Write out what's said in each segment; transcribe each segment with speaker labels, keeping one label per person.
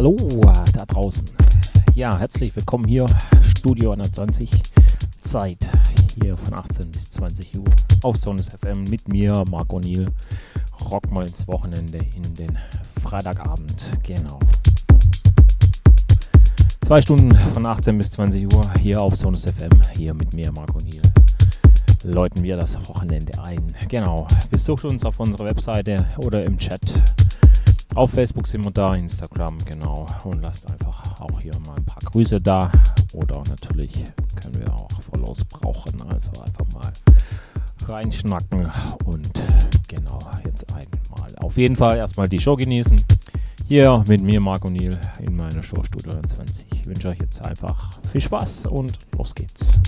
Speaker 1: Hallo da draußen. Ja, herzlich willkommen hier, Studio 120, Zeit hier von 18 bis 20 Uhr auf Sonus FM mit mir, Marco Niel. Rock mal ins Wochenende in den Freitagabend, genau. Zwei Stunden von 18 bis 20 Uhr hier auf Sonus FM, hier mit mir, Marco Niel. Läuten wir das Wochenende ein. Genau. Besucht uns auf unserer Webseite oder im Chat auf Facebook sind wir da, Instagram, genau. Und lasst einfach auch hier mal ein paar Grüße da. Oder natürlich können wir auch Follows brauchen. Also einfach mal reinschnacken und genau, jetzt einmal. Auf jeden Fall erstmal die Show genießen. Hier mit mir, Marco Niel, in meiner Show Studio 20. Ich wünsche euch jetzt einfach viel Spaß und los geht's.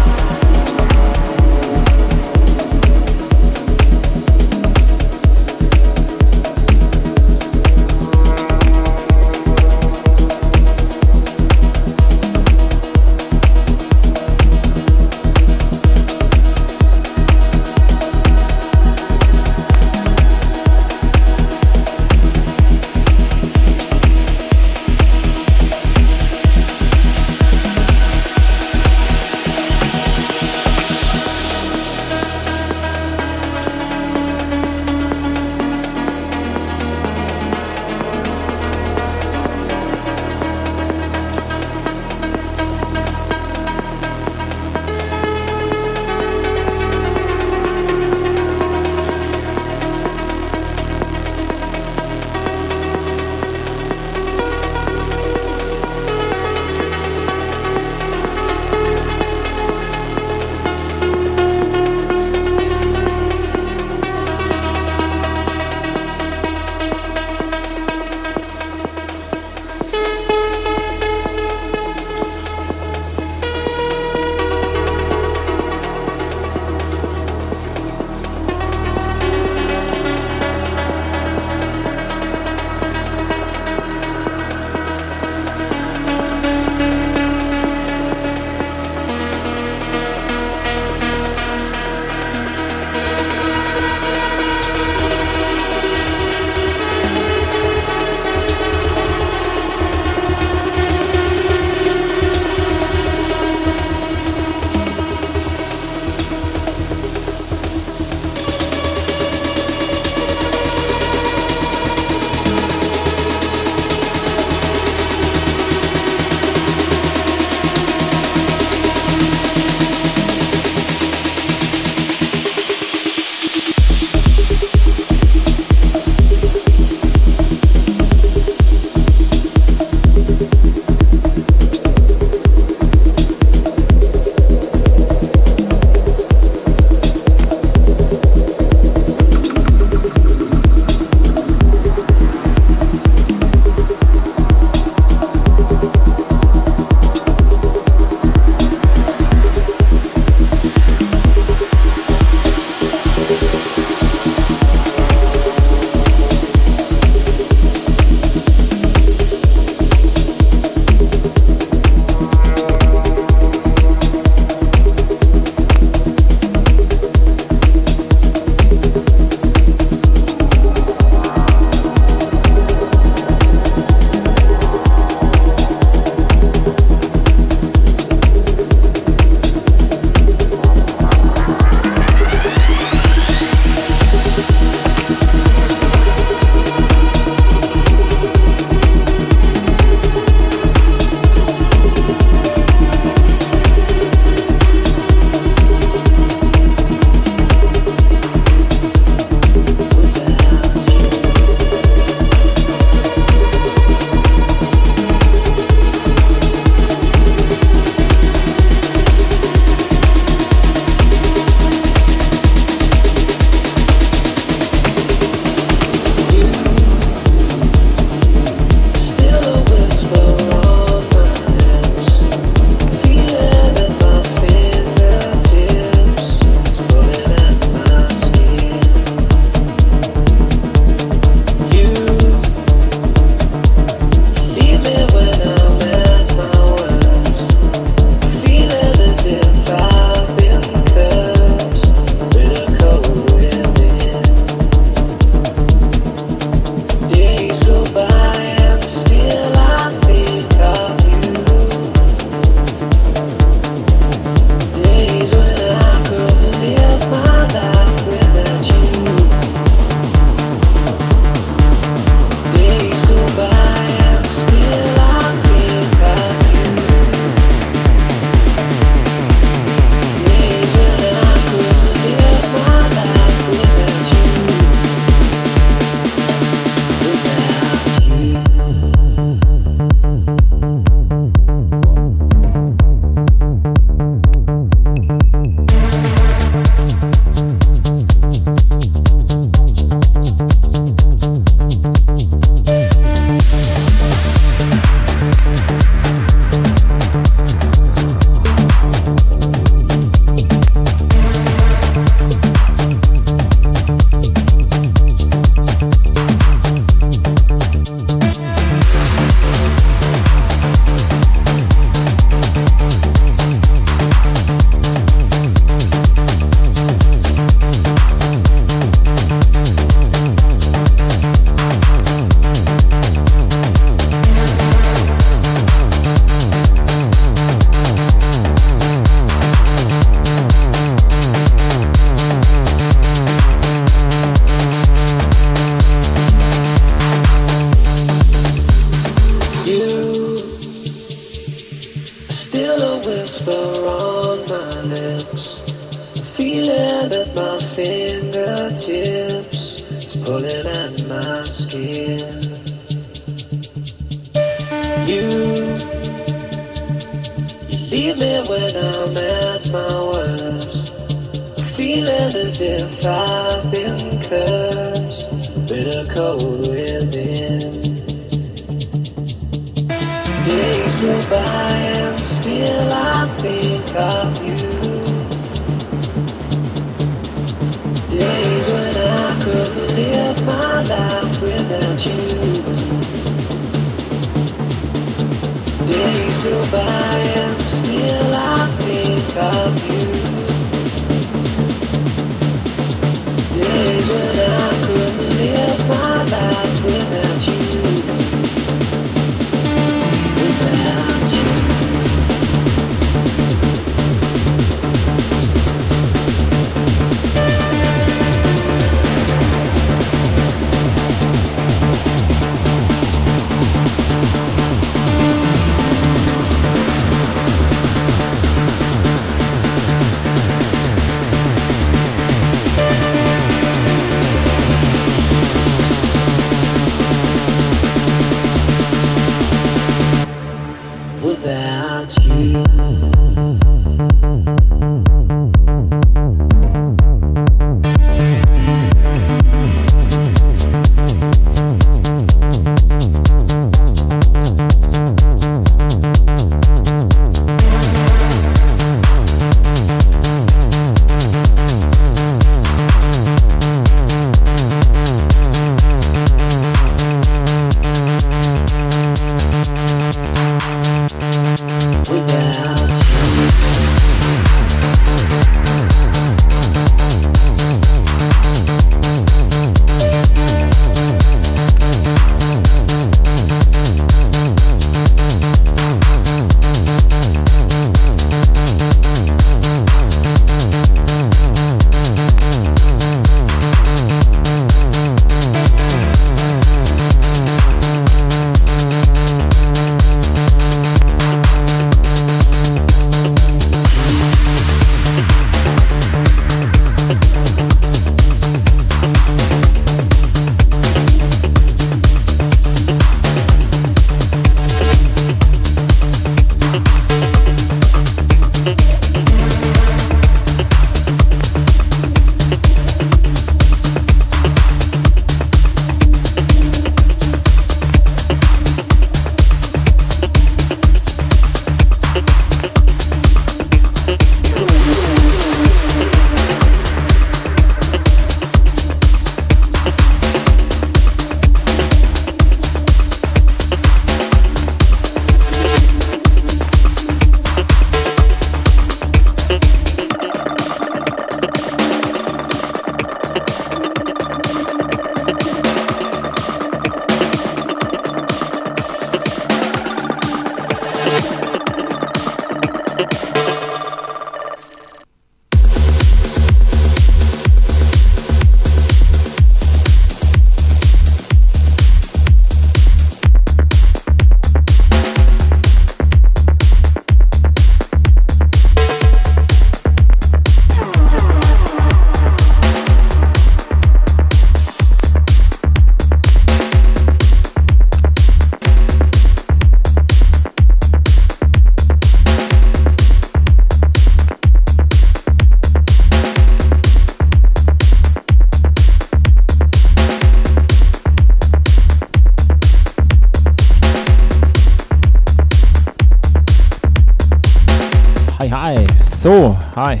Speaker 1: So, hi.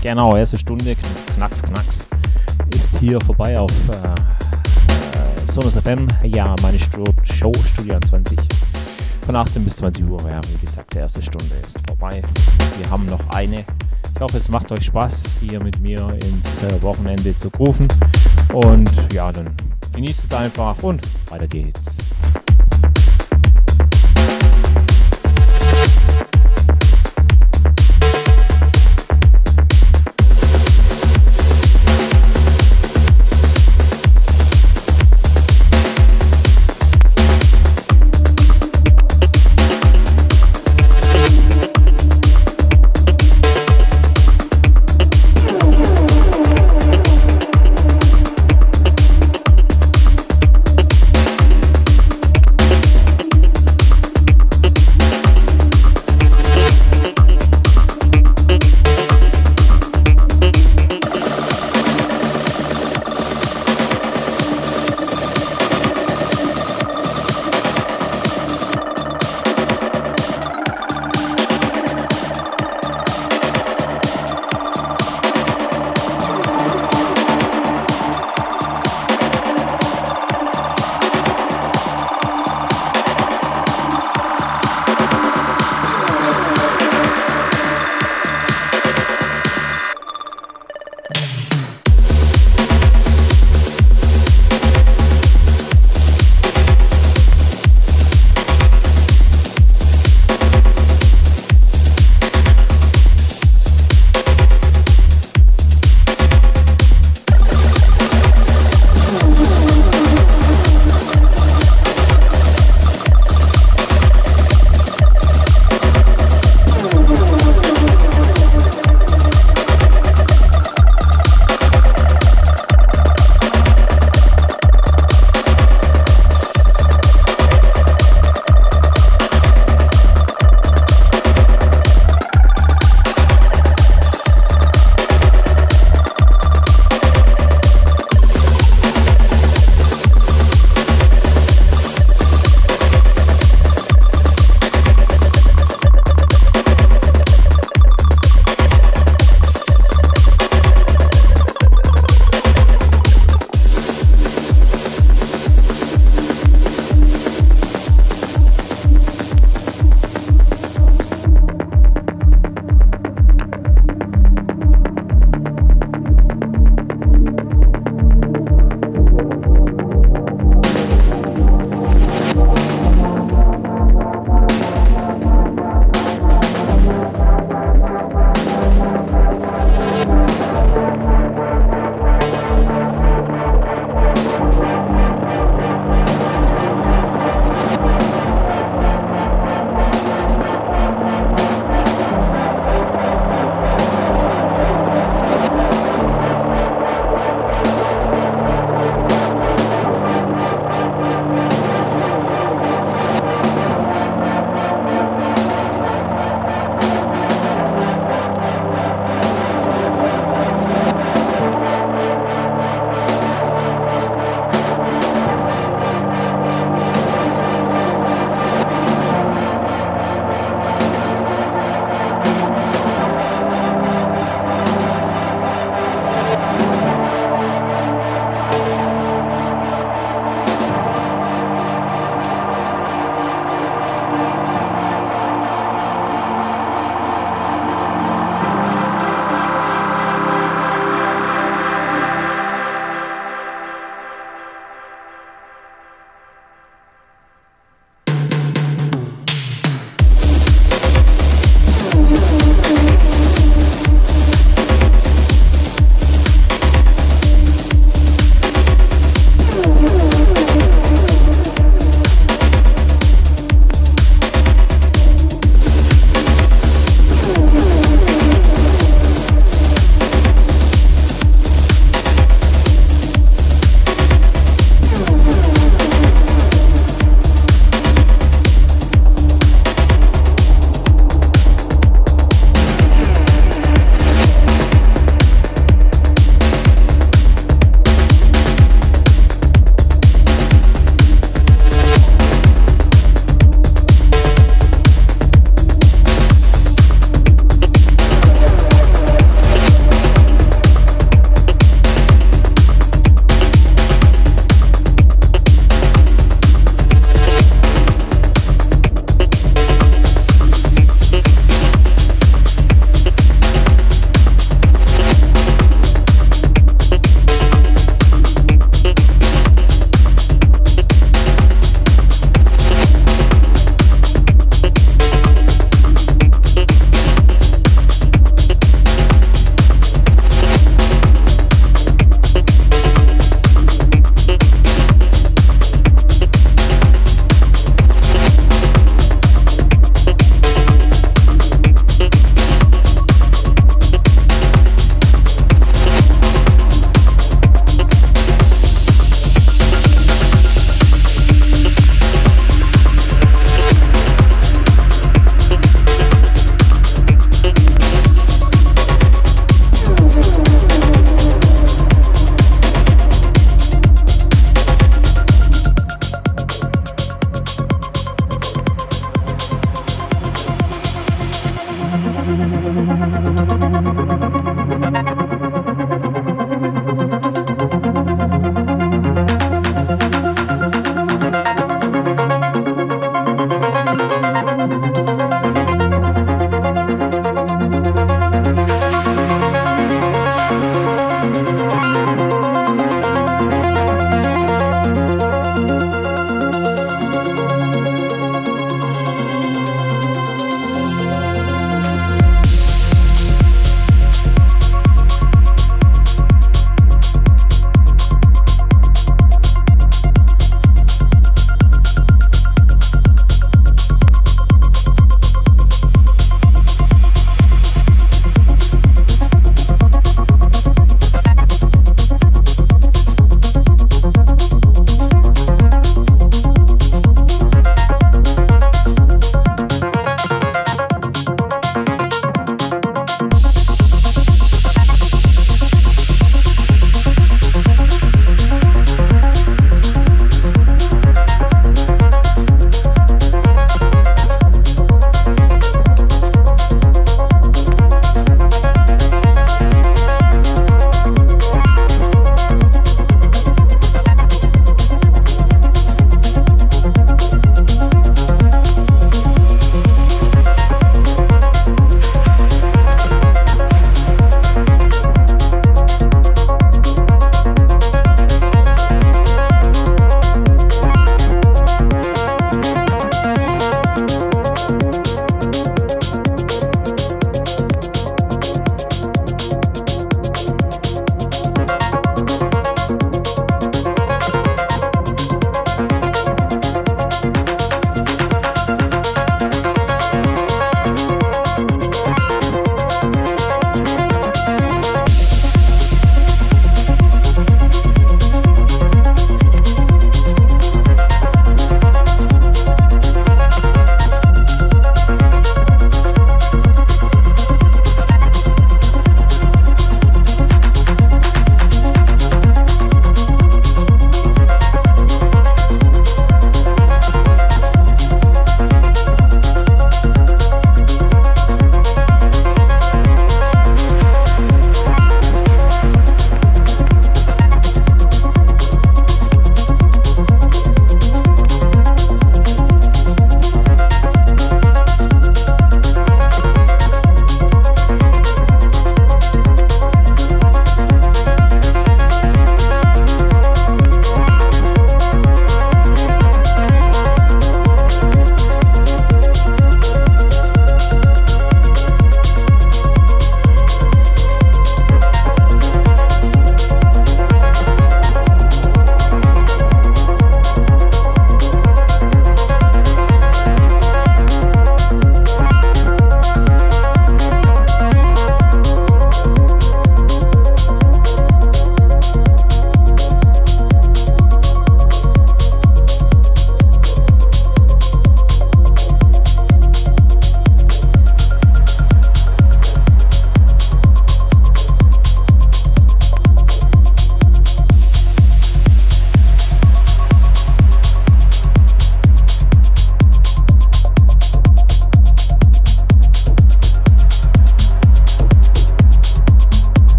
Speaker 1: Genau, erste Stunde, Knacks, Knacks, ist hier vorbei auf äh, äh, Sonus FM. Ja, meine Stu Show Studio 20 von 18 bis 20 Uhr. Ja, wie gesagt, die erste Stunde ist vorbei. Wir haben noch eine. Ich hoffe, es macht euch Spaß, hier mit mir ins äh, Wochenende zu rufen. Und ja, dann genießt es einfach und weiter geht's.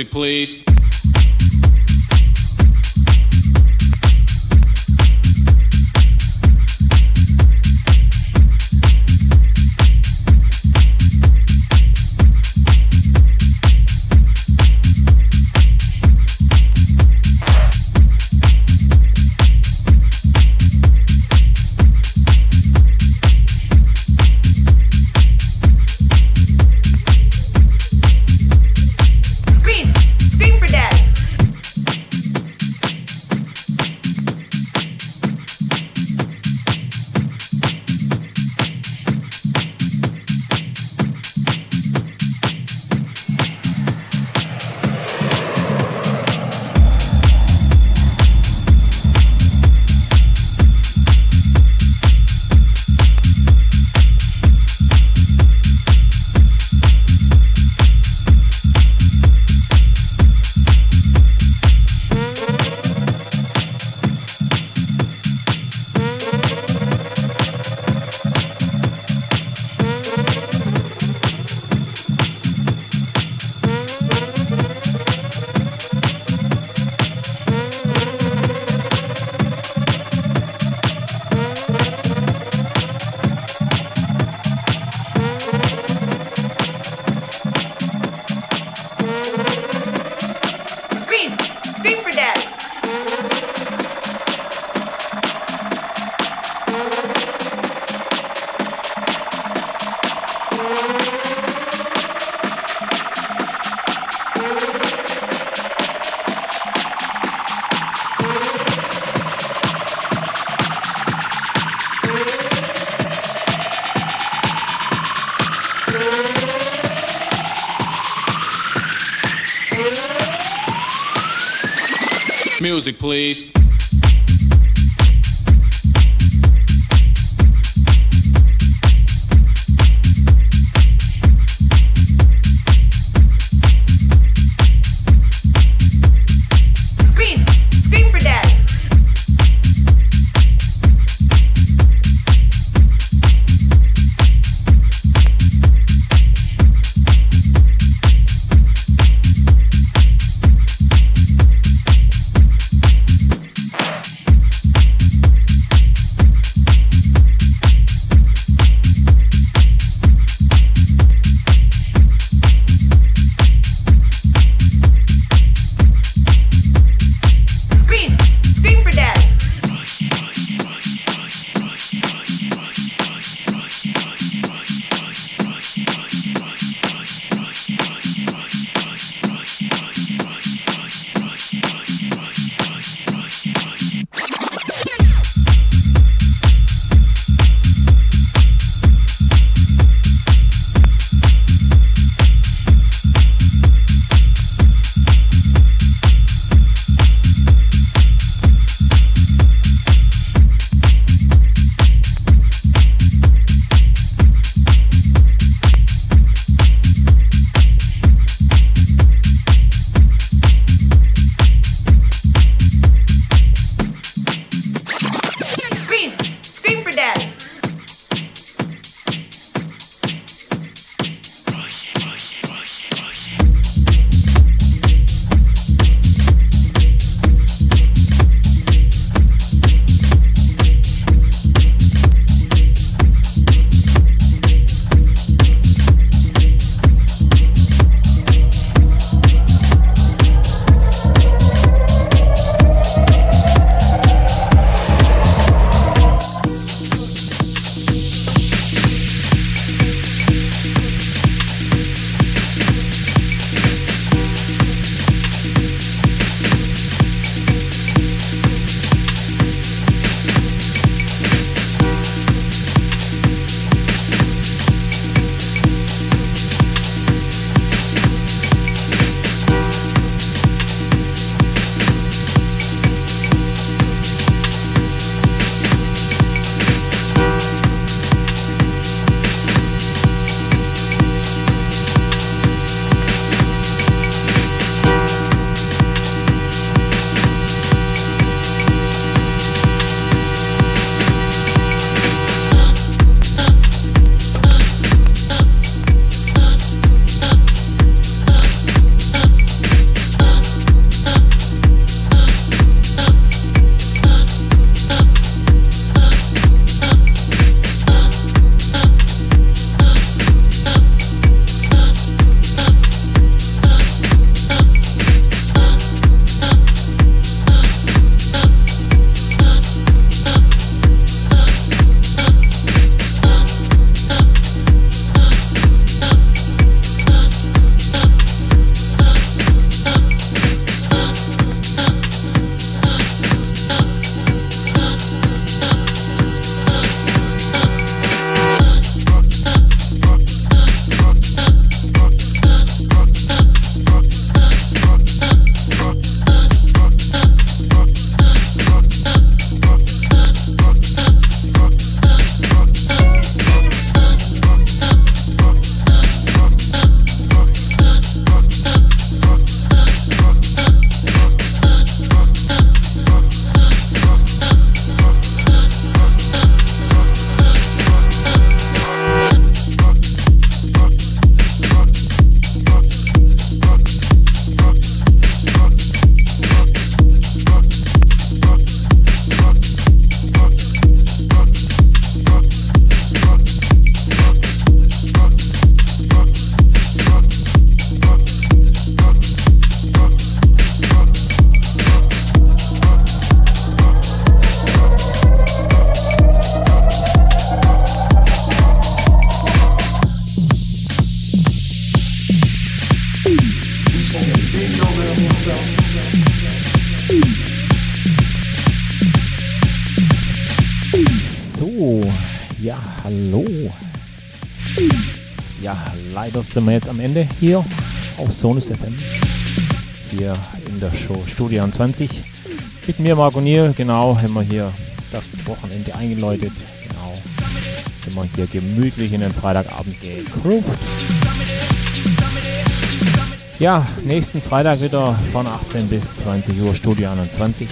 Speaker 2: Music, please.
Speaker 1: Sind wir jetzt am Ende hier auf Sonus FM. Hier in der Show Studio 20. Mit mir, Marco Nier, genau, haben wir hier das Wochenende eingeläutet. Genau, sind wir hier gemütlich in den Freitagabend gegroovt. Ja, nächsten Freitag wieder von 18 bis 20 Uhr Studio 21.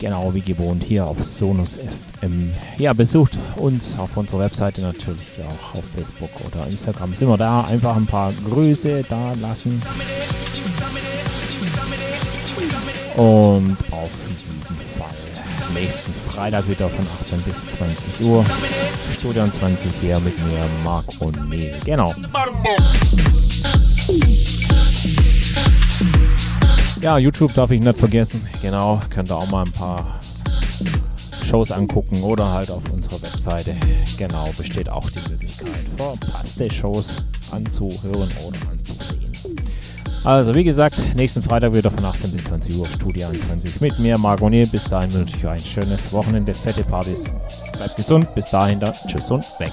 Speaker 1: Genau wie gewohnt hier auf Sonus FM. Ja, besucht uns auf unserer Webseite natürlich auch auf Facebook oder Instagram. Sind wir da? Einfach ein paar Grüße da lassen. Und auf jeden Fall nächsten Freitag wieder von 18 bis 20 Uhr. Studio 20 hier mit mir, Marc und Neil. Genau. Ja, YouTube darf ich nicht vergessen. Genau, könnt ihr auch mal ein paar Shows angucken oder halt auf unserer Webseite. Genau, besteht auch die Möglichkeit, verpasste Shows anzuhören oder anzusehen. Also, wie gesagt, nächsten Freitag wieder von 18 bis 20 Uhr, Studio 21 mit mir, Margonier. Bis dahin wünsche ich euch ein schönes Wochenende, fette Partys. Bleibt gesund, bis dahin, dann tschüss und weg.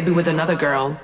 Speaker 3: Maybe with another girl.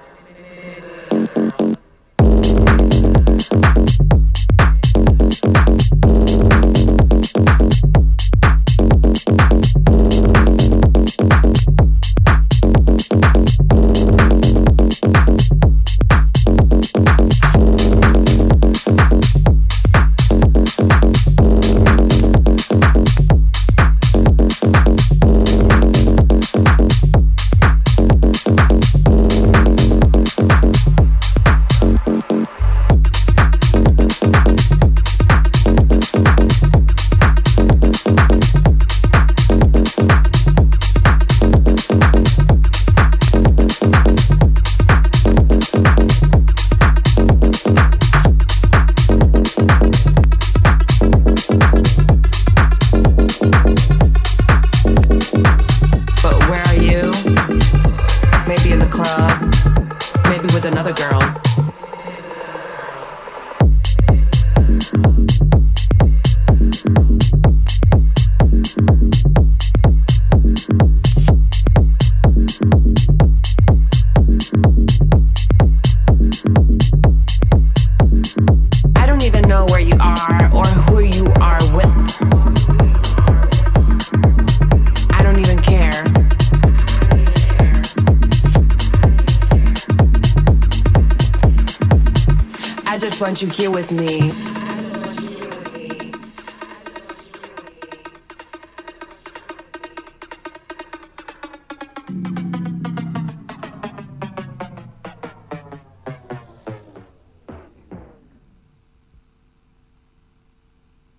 Speaker 3: With me.